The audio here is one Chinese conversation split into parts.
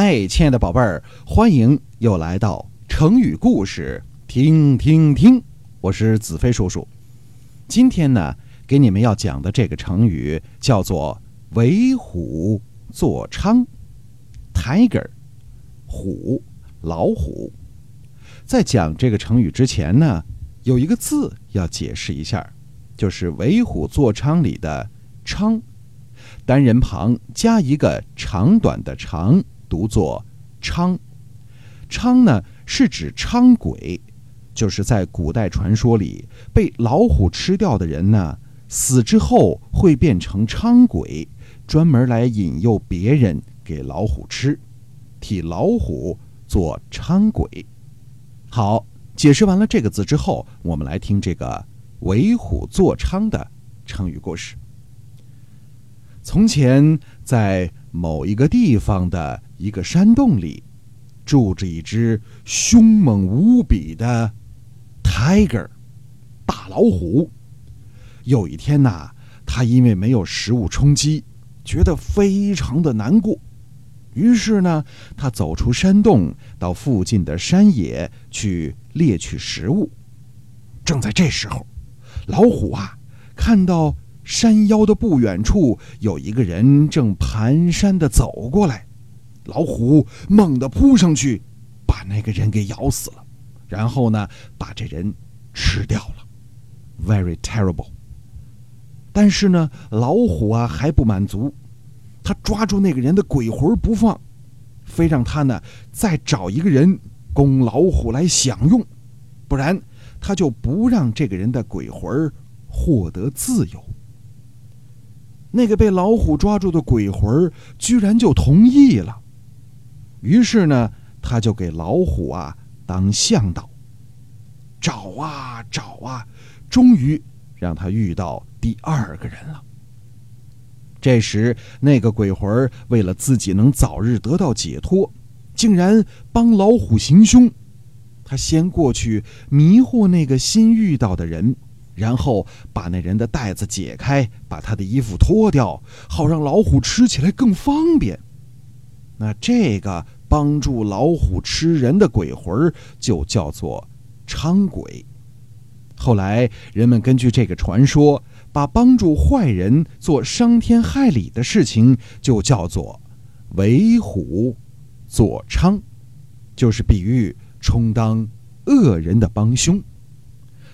嗨，亲爱的宝贝儿，欢迎又来到成语故事，听听听。我是子飞叔叔。今天呢，给你们要讲的这个成语叫做“为虎作伥”。Tiger，虎，老虎。在讲这个成语之前呢，有一个字要解释一下，就是“为虎作伥”里的“伥”，单人旁加一个长短的“长”。读作“伥”，伥呢是指伥鬼，就是在古代传说里被老虎吃掉的人呢，死之后会变成伥鬼，专门来引诱别人给老虎吃，替老虎做伥鬼。好，解释完了这个字之后，我们来听这个“为虎作伥”的成语故事。从前，在某一个地方的。一个山洞里，住着一只凶猛无比的 tiger 大老虎。有一天呐，他因为没有食物充饥，觉得非常的难过。于是呢，他走出山洞，到附近的山野去猎取食物。正在这时候，老虎啊，看到山腰的不远处有一个人正蹒跚的走过来。老虎猛地扑上去，把那个人给咬死了，然后呢，把这人吃掉了，very terrible。但是呢，老虎啊还不满足，他抓住那个人的鬼魂不放，非让他呢再找一个人供老虎来享用，不然他就不让这个人的鬼魂获得自由。那个被老虎抓住的鬼魂居然就同意了。于是呢，他就给老虎啊当向导，找啊找啊，终于让他遇到第二个人了。这时，那个鬼魂为了自己能早日得到解脱，竟然帮老虎行凶。他先过去迷惑那个新遇到的人，然后把那人的袋子解开，把他的衣服脱掉，好让老虎吃起来更方便。那这个帮助老虎吃人的鬼魂就叫做伥鬼。后来人们根据这个传说，把帮助坏人做伤天害理的事情就叫做为虎作伥，就是比喻充当恶人的帮凶。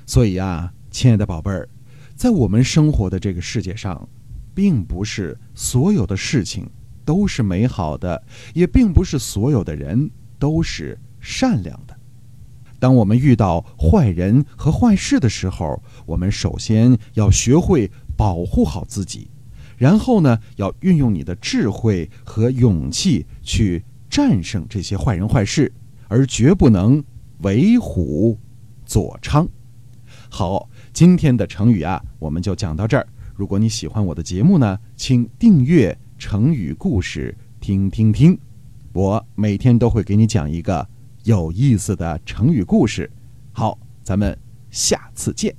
所以啊，亲爱的宝贝儿，在我们生活的这个世界上，并不是所有的事情。都是美好的，也并不是所有的人都是善良的。当我们遇到坏人和坏事的时候，我们首先要学会保护好自己，然后呢，要运用你的智慧和勇气去战胜这些坏人坏事，而绝不能为虎作伥。好，今天的成语啊，我们就讲到这儿。如果你喜欢我的节目呢，请订阅。成语故事，听听听，我每天都会给你讲一个有意思的成语故事。好，咱们下次见。